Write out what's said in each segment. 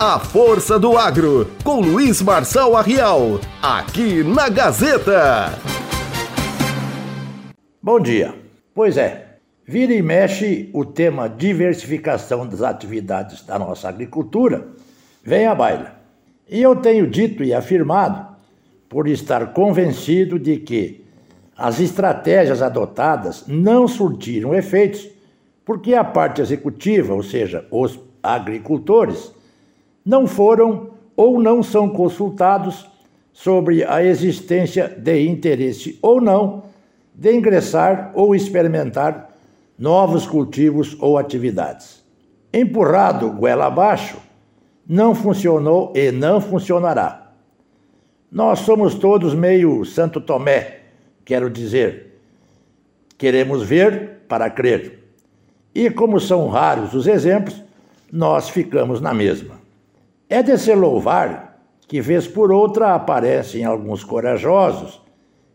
A Força do Agro, com Luiz Marçal Arrial, aqui na Gazeta. Bom dia. Pois é, vira e mexe o tema diversificação das atividades da nossa agricultura vem à baila. E eu tenho dito e afirmado, por estar convencido de que as estratégias adotadas não surtiram efeitos, porque a parte executiva, ou seja, os agricultores, não foram ou não são consultados sobre a existência de interesse ou não de ingressar ou experimentar novos cultivos ou atividades. Empurrado goela abaixo, não funcionou e não funcionará. Nós somos todos meio Santo Tomé, quero dizer, queremos ver para crer. E como são raros os exemplos, nós ficamos na mesma. É de se louvar que, vez por outra, aparecem alguns corajosos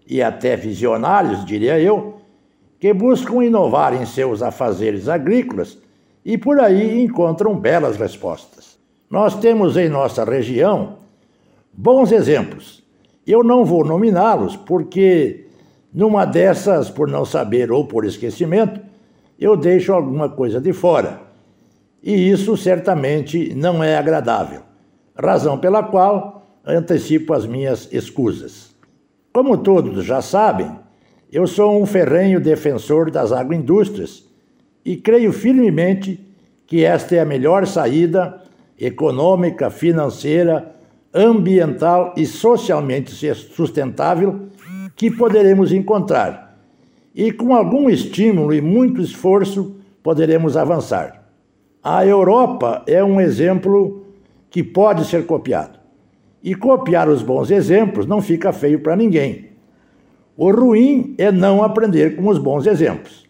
e até visionários, diria eu, que buscam inovar em seus afazeres agrícolas e por aí encontram belas respostas. Nós temos em nossa região bons exemplos. Eu não vou nominá-los porque, numa dessas, por não saber ou por esquecimento, eu deixo alguma coisa de fora e isso certamente não é agradável, razão pela qual antecipo as minhas escusas. Como todos já sabem, eu sou um ferrenho defensor das agroindústrias e creio firmemente que esta é a melhor saída econômica, financeira, ambiental e socialmente sustentável que poderemos encontrar. E com algum estímulo e muito esforço poderemos avançar. A Europa é um exemplo que pode ser copiado. E copiar os bons exemplos não fica feio para ninguém. O ruim é não aprender com os bons exemplos.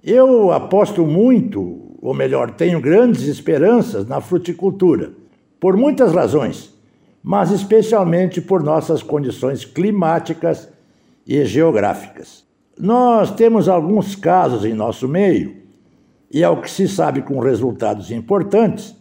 Eu aposto muito, ou melhor, tenho grandes esperanças na fruticultura, por muitas razões, mas especialmente por nossas condições climáticas e geográficas. Nós temos alguns casos em nosso meio e ao que se sabe com resultados importantes,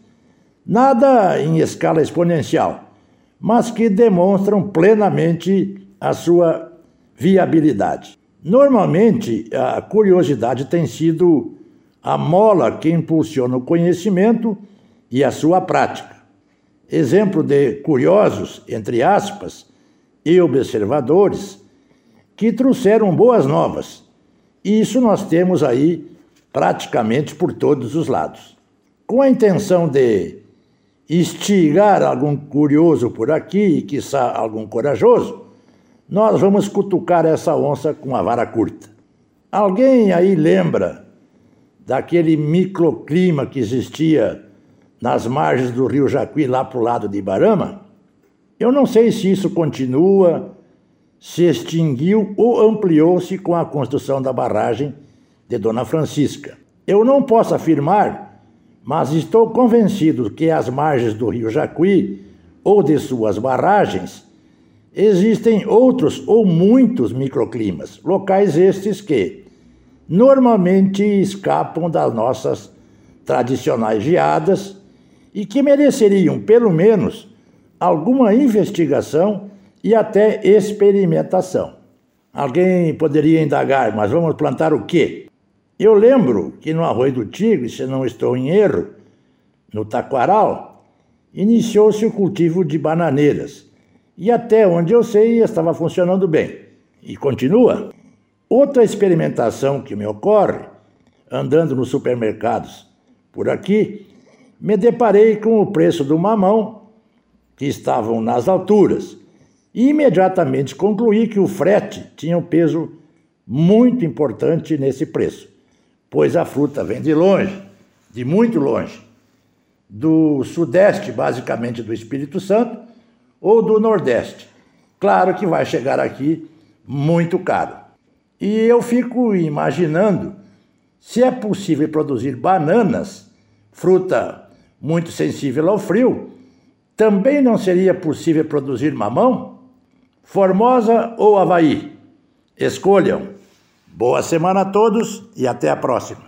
nada em escala exponencial, mas que demonstram plenamente a sua viabilidade. Normalmente, a curiosidade tem sido a mola que impulsiona o conhecimento e a sua prática. Exemplo de curiosos, entre aspas, e observadores que trouxeram boas novas. E isso nós temos aí praticamente por todos os lados. Com a intenção de instigar algum curioso por aqui e, quiçá, algum corajoso, nós vamos cutucar essa onça com a vara curta. Alguém aí lembra daquele microclima que existia nas margens do rio Jacuí, lá para o lado de Ibarama? Eu não sei se isso continua, se extinguiu ou ampliou-se com a construção da barragem de Dona Francisca. Eu não posso afirmar, mas estou convencido que às margens do rio Jacuí ou de suas barragens existem outros ou muitos microclimas, locais estes que normalmente escapam das nossas tradicionais geadas e que mereceriam, pelo menos, alguma investigação e até experimentação. Alguém poderia indagar, mas vamos plantar o quê? Eu lembro que no Arroio do Tigre, se não estou em erro, no Taquaral, iniciou-se o cultivo de bananeiras. E até onde eu sei, estava funcionando bem. E continua. Outra experimentação que me ocorre, andando nos supermercados por aqui, me deparei com o preço do mamão, que estavam nas alturas, e imediatamente concluí que o frete tinha um peso muito importante nesse preço pois a fruta vem de longe, de muito longe, do sudeste, basicamente do Espírito Santo, ou do nordeste. Claro que vai chegar aqui muito caro. E eu fico imaginando se é possível produzir bananas, fruta muito sensível ao frio, também não seria possível produzir mamão? Formosa ou Havaí? Escolham. Boa semana a todos e até a próxima.